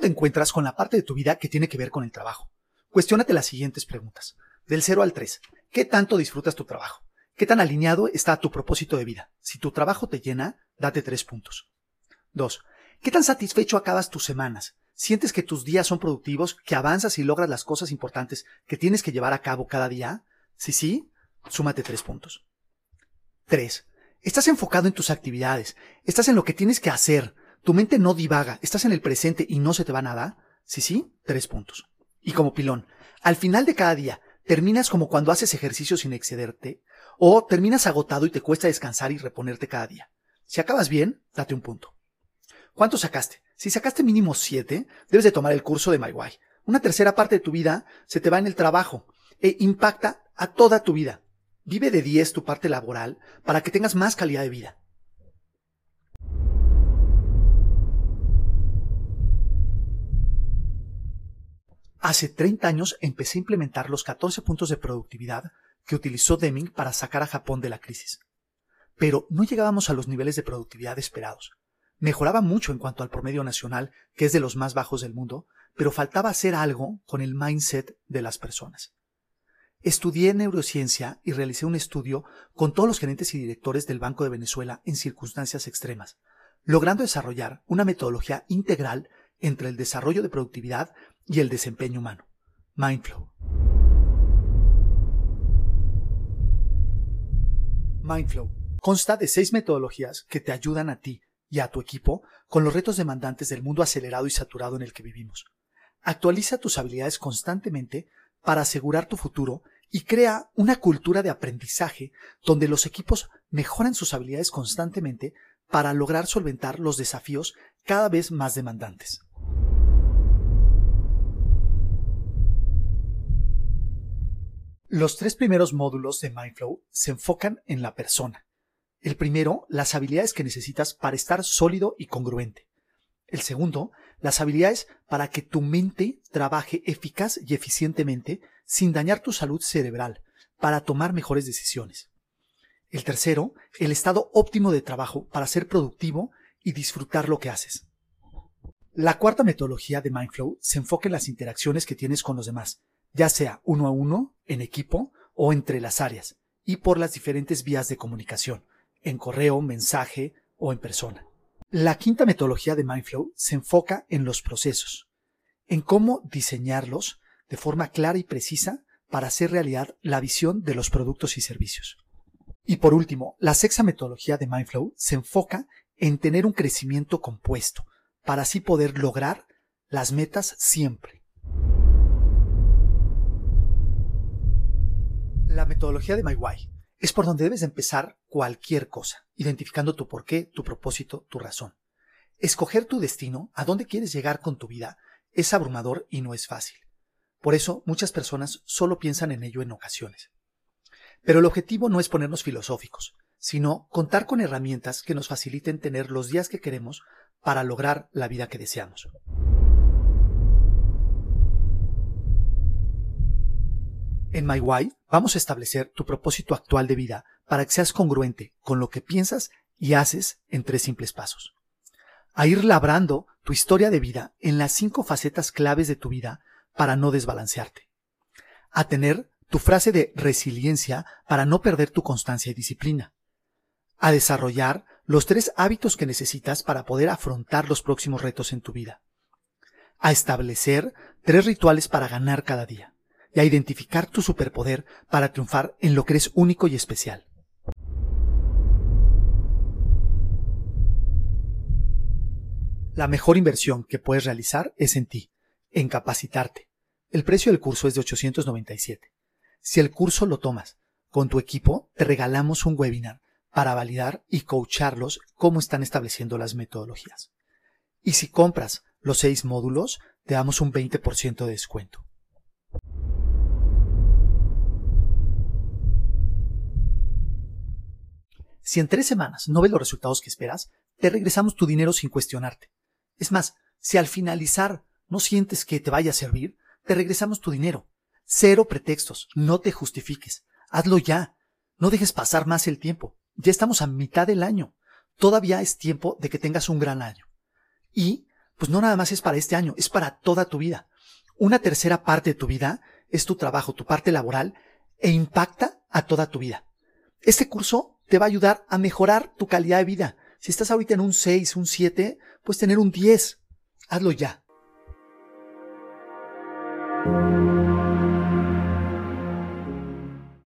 te encuentras con la parte de tu vida que tiene que ver con el trabajo? Cuestiónate las siguientes preguntas. Del 0 al 3. ¿Qué tanto disfrutas tu trabajo? ¿Qué tan alineado está tu propósito de vida? Si tu trabajo te llena, date 3 puntos. 2. ¿Qué tan satisfecho acabas tus semanas? ¿Sientes que tus días son productivos, que avanzas y logras las cosas importantes que tienes que llevar a cabo cada día? Si sí, súmate 3 puntos. 3. ¿Estás enfocado en tus actividades? ¿Estás en lo que tienes que hacer? ¿Tu mente no divaga? ¿Estás en el presente y no se te va nada? Si sí, 3 puntos. Y como pilón, al final de cada día, ¿terminas como cuando haces ejercicio sin excederte? ¿O terminas agotado y te cuesta descansar y reponerte cada día? Si acabas bien, date un punto. ¿Cuánto sacaste? Si sacaste mínimo 7, debes de tomar el curso de MyWay. Una tercera parte de tu vida se te va en el trabajo e impacta a toda tu vida. Vive de 10 tu parte laboral para que tengas más calidad de vida. Hace 30 años empecé a implementar los 14 puntos de productividad que utilizó Deming para sacar a Japón de la crisis. Pero no llegábamos a los niveles de productividad esperados. Mejoraba mucho en cuanto al promedio nacional, que es de los más bajos del mundo, pero faltaba hacer algo con el mindset de las personas. Estudié neurociencia y realicé un estudio con todos los gerentes y directores del Banco de Venezuela en circunstancias extremas, logrando desarrollar una metodología integral entre el desarrollo de productividad y el desempeño humano. Mindflow. Mindflow consta de seis metodologías que te ayudan a ti y a tu equipo con los retos demandantes del mundo acelerado y saturado en el que vivimos. Actualiza tus habilidades constantemente para asegurar tu futuro y crea una cultura de aprendizaje donde los equipos mejoran sus habilidades constantemente para lograr solventar los desafíos cada vez más demandantes. Los tres primeros módulos de Mindflow se enfocan en la persona. El primero, las habilidades que necesitas para estar sólido y congruente. El segundo, las habilidades para que tu mente trabaje eficaz y eficientemente sin dañar tu salud cerebral, para tomar mejores decisiones. El tercero, el estado óptimo de trabajo para ser productivo y disfrutar lo que haces. La cuarta metodología de Mindflow se enfoca en las interacciones que tienes con los demás, ya sea uno a uno, en equipo o entre las áreas, y por las diferentes vías de comunicación, en correo, mensaje o en persona. La quinta metodología de Mindflow se enfoca en los procesos, en cómo diseñarlos de forma clara y precisa para hacer realidad la visión de los productos y servicios. Y por último, la sexta metodología de Mindflow se enfoca en tener un crecimiento compuesto, para así poder lograr las metas siempre. La metodología de MyWhy es por donde debes empezar cualquier cosa, identificando tu porqué, tu propósito, tu razón. Escoger tu destino, a dónde quieres llegar con tu vida, es abrumador y no es fácil. Por eso muchas personas solo piensan en ello en ocasiones. Pero el objetivo no es ponernos filosóficos, sino contar con herramientas que nos faciliten tener los días que queremos para lograr la vida que deseamos. En MyWhy vamos a establecer tu propósito actual de vida para que seas congruente con lo que piensas y haces en tres simples pasos. A ir labrando tu historia de vida en las cinco facetas claves de tu vida para no desbalancearte. A tener tu frase de resiliencia para no perder tu constancia y disciplina. A desarrollar los tres hábitos que necesitas para poder afrontar los próximos retos en tu vida. A establecer tres rituales para ganar cada día y a identificar tu superpoder para triunfar en lo que eres único y especial. La mejor inversión que puedes realizar es en ti, en capacitarte. El precio del curso es de 897. Si el curso lo tomas con tu equipo, te regalamos un webinar para validar y coacharlos cómo están estableciendo las metodologías. Y si compras los seis módulos, te damos un 20% de descuento. Si en tres semanas no ves los resultados que esperas, te regresamos tu dinero sin cuestionarte. Es más, si al finalizar no sientes que te vaya a servir, te regresamos tu dinero. Cero pretextos, no te justifiques. Hazlo ya. No dejes pasar más el tiempo. Ya estamos a mitad del año. Todavía es tiempo de que tengas un gran año. Y pues no nada más es para este año, es para toda tu vida. Una tercera parte de tu vida es tu trabajo, tu parte laboral, e impacta a toda tu vida. Este curso te va a ayudar a mejorar tu calidad de vida. Si estás ahorita en un 6, un 7, puedes tener un 10. Hazlo ya.